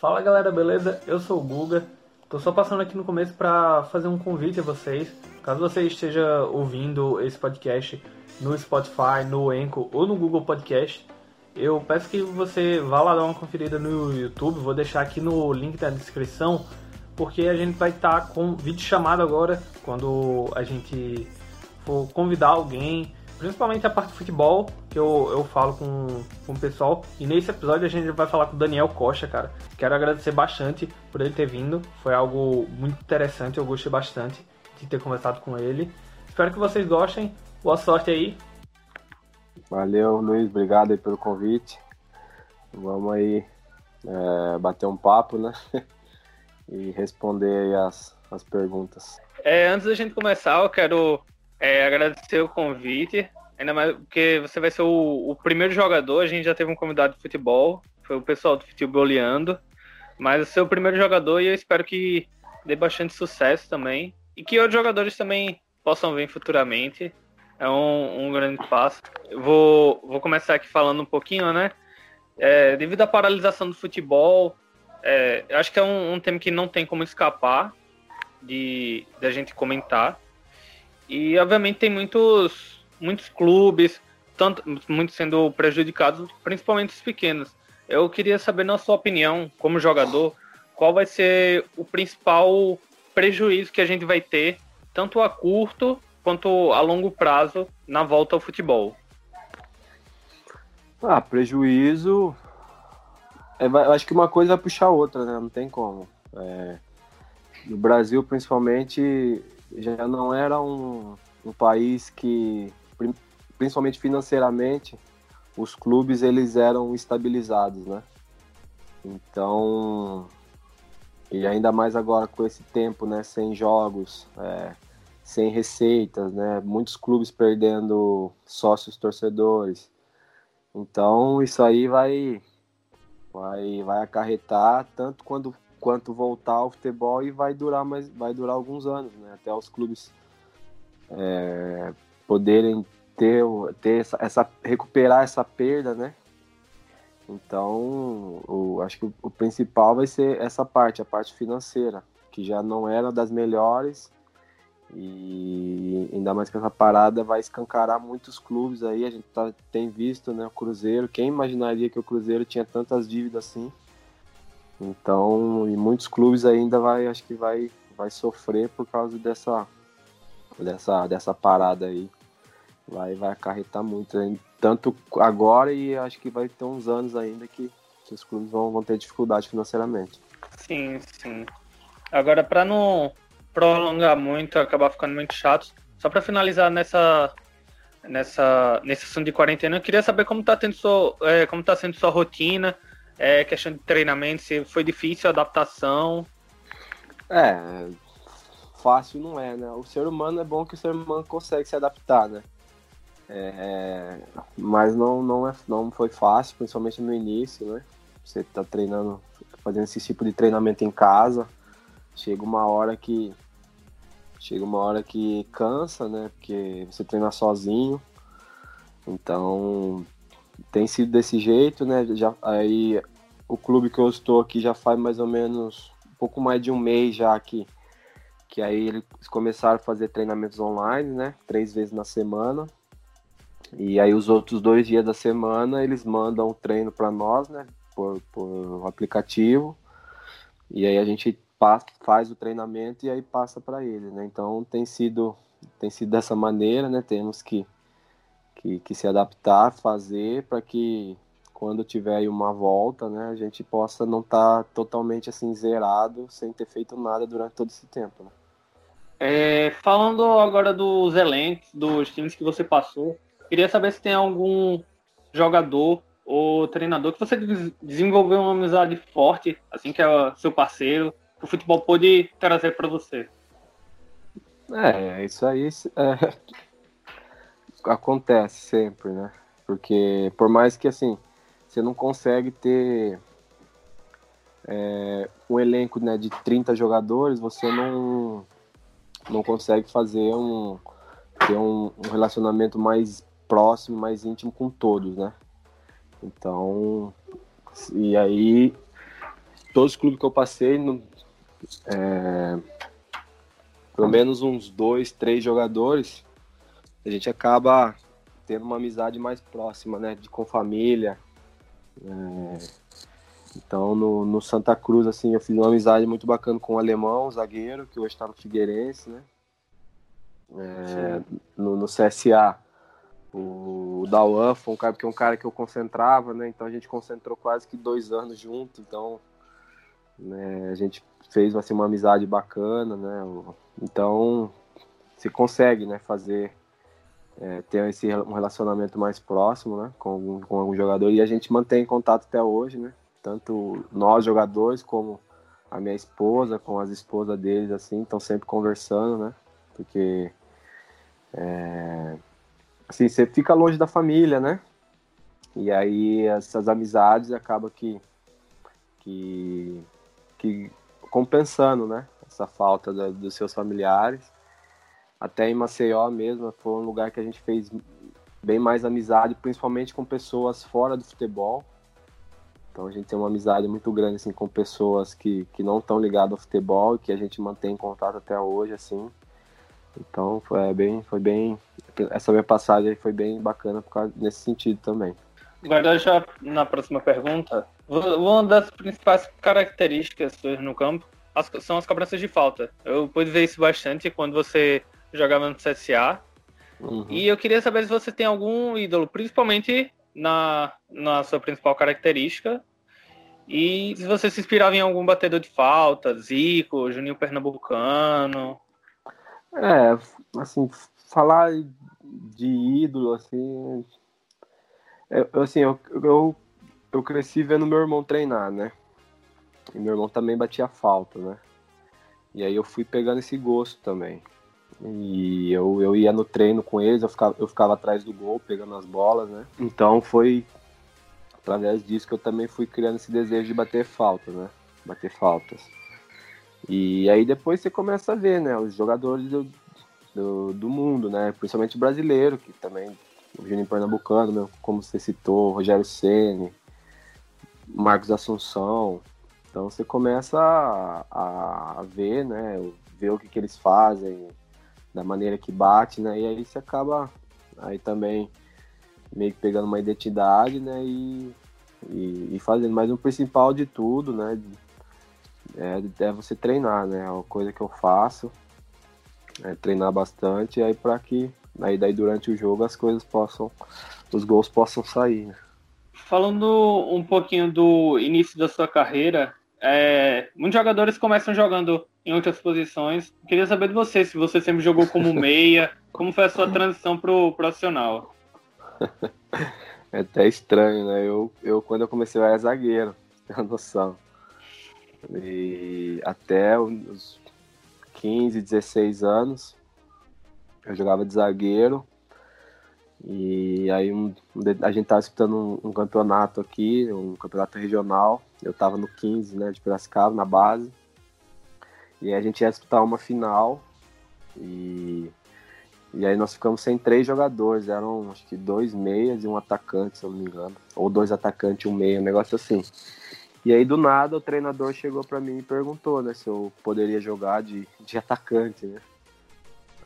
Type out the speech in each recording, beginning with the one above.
Fala galera, beleza? Eu sou o Guga. Tô só passando aqui no começo para fazer um convite a vocês. Caso você esteja ouvindo esse podcast no Spotify, no Anchor ou no Google Podcast, eu peço que você vá lá dar uma conferida no YouTube. Vou deixar aqui no link da descrição, porque a gente vai estar tá com vídeo chamado agora quando a gente for convidar alguém principalmente a parte de futebol, que eu, eu falo com, com o pessoal. E nesse episódio a gente vai falar com o Daniel Costa, cara. Quero agradecer bastante por ele ter vindo. Foi algo muito interessante, eu gostei bastante de ter conversado com ele. Espero que vocês gostem. Boa sorte aí. Valeu, Luiz. Obrigado aí pelo convite. Vamos aí é, bater um papo, né? e responder aí as, as perguntas. É, antes da gente começar, eu quero é, agradecer o convite, ainda mais porque você vai ser o, o, primeiro jogador. A gente já teve um convidado de futebol, foi o pessoal do Futeboleando, mas você é o primeiro jogador e eu espero que dê bastante sucesso também e que outros jogadores também possam vir futuramente. É um, um grande passo. Eu vou, vou começar aqui falando um pouquinho, né? É, devido à paralisação do futebol, é, acho que é um, um tema que não tem como escapar de da gente comentar. E obviamente tem muitos, muitos clubes, tanto, muitos sendo prejudicados, principalmente os pequenos. Eu queria saber, na sua opinião, como jogador, qual vai ser o principal prejuízo que a gente vai ter, tanto a curto quanto a longo prazo, na volta ao futebol? Ah, prejuízo. É, eu acho que uma coisa vai puxar a outra, né? Não tem como. É, no Brasil, principalmente, já não era um, um país que, principalmente financeiramente, os clubes eles eram estabilizados, né? Então, e ainda mais agora com esse tempo, né, sem jogos, é, sem receitas, né, muitos clubes perdendo sócios torcedores. Então, isso aí vai vai vai acarretar tanto quando quanto voltar ao futebol e vai durar mais, vai durar alguns anos, né? Até os clubes é, poderem ter, ter essa, essa, recuperar essa perda, né? Então, o, acho que o, o, principal vai ser essa parte, a parte financeira, que já não era das melhores e ainda mais que essa parada vai escancarar muitos clubes aí. A gente tá, tem visto, né? O Cruzeiro. Quem imaginaria que o Cruzeiro tinha tantas dívidas assim? Então, e muitos clubes ainda vai, acho que vai, vai sofrer por causa dessa, dessa, dessa parada aí. Vai, vai acarretar muito, tanto agora e acho que vai ter uns anos ainda que, que os clubes vão, vão ter dificuldade financeiramente. Sim, sim. Agora, para não prolongar muito, acabar ficando muito chato, só para finalizar nessa, nessa, nesse assunto de quarentena, eu queria saber como está tendo sua, é, como tá sendo sua rotina, é, questão de treinamento, se foi difícil a adaptação. É, fácil não é, né? O ser humano é bom que o ser humano consegue se adaptar, né? É, mas não, não, é, não foi fácil, principalmente no início, né? Você tá treinando, fazendo esse tipo de treinamento em casa, chega uma hora que chega uma hora que cansa, né? Porque você treina sozinho. Então tem sido desse jeito, né? Já, aí o clube que eu estou aqui já faz mais ou menos um pouco mais de um mês já que, que aí eles começaram a fazer treinamentos online, né? Três vezes na semana. E aí os outros dois dias da semana eles mandam o treino para nós, né? Por, por aplicativo. E aí a gente passa, faz o treinamento e aí passa para eles, né? Então tem sido tem sido dessa maneira, né? Temos que que, que se adaptar, fazer para que quando tiver uma volta, né, a gente possa não estar tá totalmente assim zerado, sem ter feito nada durante todo esse tempo. Né? É, falando agora dos elencos, dos times que você passou, queria saber se tem algum jogador ou treinador que você desenvolveu uma amizade forte, assim que é seu parceiro, que o futebol pôde trazer para você. É, isso aí é, acontece sempre, né? Porque por mais que assim você não consegue ter é, um elenco né, de 30 jogadores, você não, não consegue fazer um, ter um, um relacionamento mais próximo, mais íntimo com todos, né? Então, e aí todos os clubes que eu passei, no, é, pelo menos uns dois, três jogadores, a gente acaba tendo uma amizade mais próxima, né? De, com família. É, então, no, no, Santa Cruz, assim, eu fiz uma amizade muito bacana com o alemão, o zagueiro, que hoje está no Figueirense, né? É, no, no, CSA, o, Dauan foi um cara, que é um cara que eu concentrava, né? Então a gente concentrou quase que dois anos junto, então né, a gente fez assim, uma amizade bacana, né? Então se consegue, né, fazer é, ter esse um relacionamento mais próximo, né, com algum, com algum jogador e a gente mantém contato até hoje, né? Tanto nós jogadores como a minha esposa, com as esposas deles assim, estão sempre conversando, né? Porque é, assim, você fica longe da família, né? E aí essas amizades acabam que, que, que compensando, né? Essa falta da, dos seus familiares. Até em Maceió mesmo, foi um lugar que a gente fez bem mais amizade, principalmente com pessoas fora do futebol. Então a gente tem uma amizade muito grande assim com pessoas que, que não estão ligadas ao futebol e que a gente mantém contato até hoje assim. Então foi bem, foi bem. Essa minha passagem foi bem bacana por causa, nesse sentido também. Agora já na próxima pergunta, uma das principais características no campo são as cobranças de falta. Eu pude ver isso bastante quando você jogava no CSA. Uhum. E eu queria saber se você tem algum ídolo, principalmente na, na sua principal característica. E se você se inspirava em algum batedor de falta, Zico, Juninho Pernambucano. É, assim, falar de ídolo, assim. Assim, eu, eu, eu cresci vendo meu irmão treinar, né? E meu irmão também batia falta, né? E aí eu fui pegando esse gosto também. E eu, eu ia no treino com eles, eu ficava, eu ficava atrás do gol, pegando as bolas, né? Então foi através disso que eu também fui criando esse desejo de bater falta, né? Bater faltas. E aí depois você começa a ver, né, os jogadores do, do, do mundo, né, principalmente brasileiro, que também, o Juninho Pernambucano, né, como você citou, Rogério Ceni, Marcos Assunção. Então você começa a, a ver, né, ver o que, que eles fazem, da maneira que bate, né, e aí você acaba aí também meio que pegando uma identidade, né, e, e, e fazendo. Mas o principal de tudo, né, é, é você treinar, né? É uma coisa que eu faço, é treinar bastante, aí para que aí daí durante o jogo as coisas possam, os gols possam sair. Né? Falando um pouquinho do início da sua carreira, é, muitos jogadores começam jogando em outras posições. Queria saber de você, se você sempre jogou como meia, como foi a sua transição pro profissional? É até estranho, né? Eu, eu quando eu comecei eu era zagueiro, tem noção. E até os 15, 16 anos, eu jogava de zagueiro. E aí um, a gente estava disputando um, um, campeonato aqui, um campeonato regional. Eu estava no 15, né, de Piracicaba, na base. E aí a gente ia disputar uma final. E, e aí nós ficamos sem três jogadores. Eram acho que dois meias e um atacante, se eu não me engano. Ou dois atacantes e um meia, um negócio assim. E aí, do nada, o treinador chegou para mim e perguntou, né, se eu poderia jogar de, de atacante, né?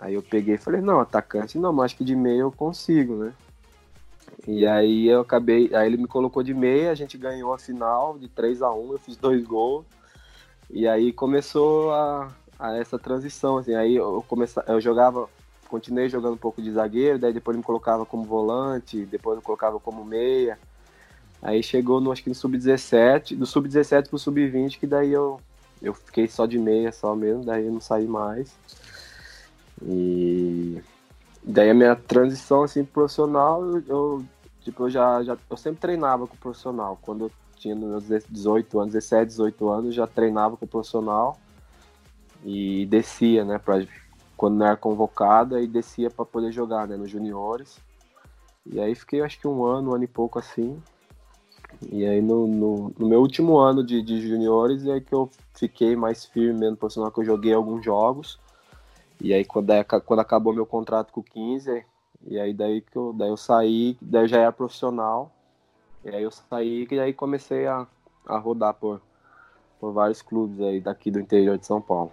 Aí eu peguei e falei, não, atacante não, mas acho que de meia eu consigo, né? E aí eu acabei, aí ele me colocou de meia, a gente ganhou a final de 3 a 1 eu fiz dois gols. E aí começou a, a essa transição, assim, aí eu comecei, eu jogava, continuei jogando um pouco de zagueiro, daí depois ele me colocava como volante, depois eu colocava como meia. Aí chegou no, acho que no sub-17, do sub-17 pro sub-20, que daí eu, eu fiquei só de meia só mesmo, daí eu não saí mais. E daí a minha transição assim profissional, eu, tipo, eu já, já eu sempre treinava com o profissional. Quando eu tinha meus 18 anos, 17, 18 anos, já treinava com o profissional e descia, né, pra, quando não era convocada e descia para poder jogar, né, nos juniores. E aí fiquei acho que um ano, um ano e pouco assim. E aí no, no, no, meu último ano de, de juniores é que eu fiquei mais firme no profissional, que eu joguei alguns jogos. E aí quando, quando acabou meu contrato com o 15, e aí daí que eu, daí eu saí, daí eu já era profissional. E aí eu saí e aí comecei a, a rodar por, por vários clubes aí daqui do interior de São Paulo.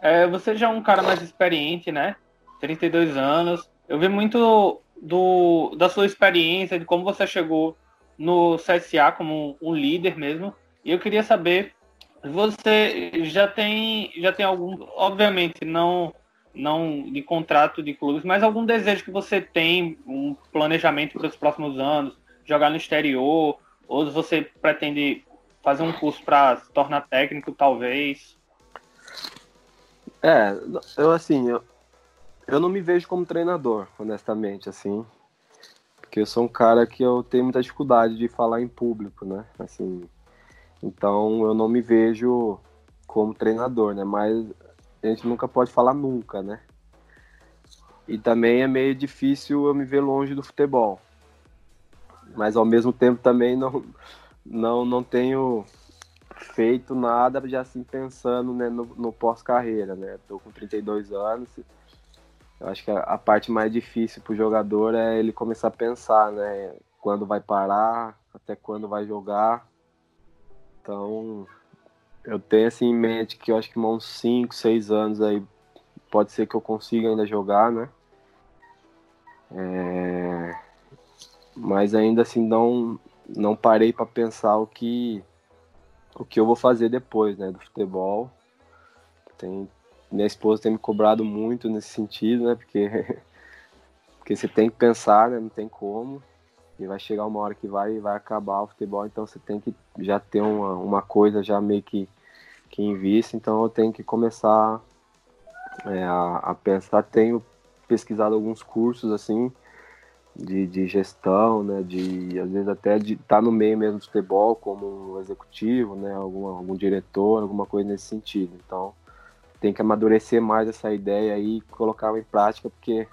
É, você já é um cara mais experiente, né? 32 anos. Eu vi muito do, da sua experiência, de como você chegou no CSA como um líder mesmo. E eu queria saber, você já tem, já tem algum, obviamente não, não de contrato de clubes, mas algum desejo que você tem, um planejamento para os próximos anos, jogar no exterior, ou você pretende fazer um curso para se tornar técnico, talvez? É, eu assim, eu, eu não me vejo como treinador, honestamente, assim. Porque eu sou um cara que eu tenho muita dificuldade de falar em público, né? Assim, então eu não me vejo como treinador, né? Mas a gente nunca pode falar nunca, né? E também é meio difícil eu me ver longe do futebol. Mas ao mesmo tempo também não, não, não tenho feito nada já assim pensando né, no, no pós-carreira, né? Tô com 32 anos. Eu acho que a, a parte mais difícil para o jogador é ele começar a pensar, né? Quando vai parar, até quando vai jogar. Então, eu tenho assim em mente que eu acho que uns 5, 6 anos aí pode ser que eu consiga ainda jogar, né? É... Mas ainda assim não não parei para pensar o que o que eu vou fazer depois, né, do futebol. Tem minha esposa tem me cobrado muito nesse sentido, né, porque porque você tem que pensar, né, não tem como. E vai chegar uma hora que vai vai acabar o futebol, então você tem que já ter uma, uma coisa já meio que que em vista, então eu tenho que começar é, a, a pensar, tenho pesquisado alguns cursos assim, de, de gestão, né, de às vezes até de estar tá no meio mesmo do futebol como executivo, né, algum, algum diretor, alguma coisa nesse sentido. Então tem que amadurecer mais essa ideia e colocar em prática, porque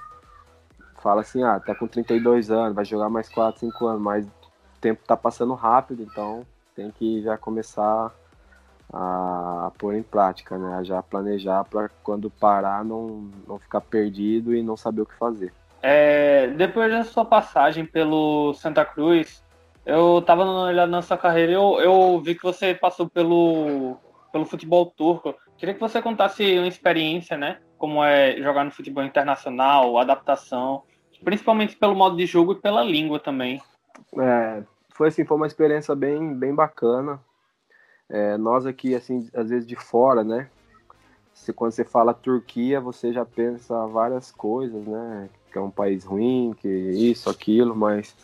fala assim, ah, tá com 32 anos, vai jogar mais 4, 5 anos, mas o tempo tá passando rápido, então tem que já começar a, pôr em prática, né, já planejar para quando parar não, não ficar perdido e não saber o que fazer. É, depois da sua passagem pelo Santa Cruz, eu tava olhando na sua carreira e eu, eu vi que você passou pelo, pelo futebol turco. Queria que você contasse uma experiência, né? Como é jogar no futebol internacional, adaptação, principalmente pelo modo de jogo e pela língua também. É, foi assim, foi uma experiência bem, bem bacana. É, nós aqui, assim, às vezes de fora, né? Se, quando você fala Turquia, você já pensa várias coisas, né? que é um país ruim, que isso, aquilo, mas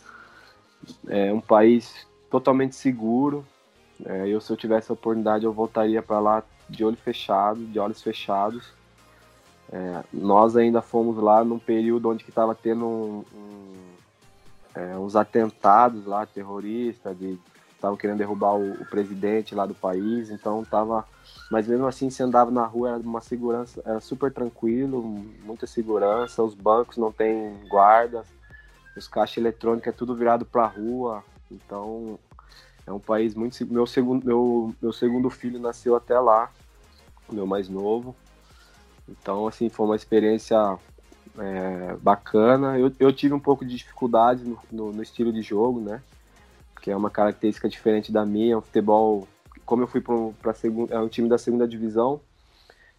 é um país totalmente seguro. É, eu, se eu tivesse a oportunidade, eu voltaria para lá de olho fechado, de olhos fechados. É, nós ainda fomos lá num período onde estava tendo um, um, é, uns atentados lá, terroristas, de estavam querendo derrubar o, o, presidente lá do país, então tava. Mas mesmo assim, se andava na rua, era uma segurança, era super tranquilo, muita segurança, os bancos não tem guardas, os caixas eletrônicos é tudo virado para a rua, então é um país muito. Meu segundo, meu, meu segundo filho nasceu até lá, meu mais novo. Então, assim, foi uma experiência é, bacana. Eu, eu tive um pouco de dificuldade no, no, no estilo de jogo, né? que é uma característica diferente da minha. É um futebol, como eu fui para é um time da segunda divisão,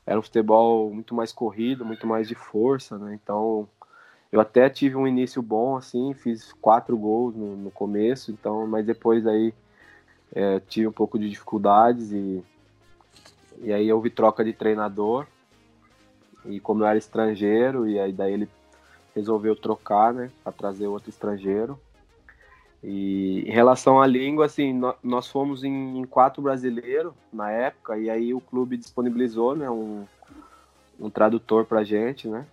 era um futebol muito mais corrido, muito mais de força, né? Então eu até tive um início bom, assim, fiz quatro gols no, no começo, então, mas depois aí é, tive um pouco de dificuldades e, e aí houve troca de treinador. E como eu era estrangeiro, e aí daí ele resolveu trocar, né, para trazer outro estrangeiro. E em relação à língua, assim, nós fomos em, em quatro brasileiros na época, e aí o clube disponibilizou, né, um, um tradutor pra gente, né?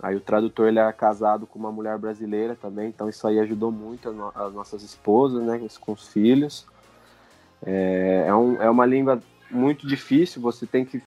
Aí o tradutor ele era casado com uma mulher brasileira também, então isso aí ajudou muito as nossas esposas, né, com os filhos. É, é, um, é uma língua muito difícil, você tem que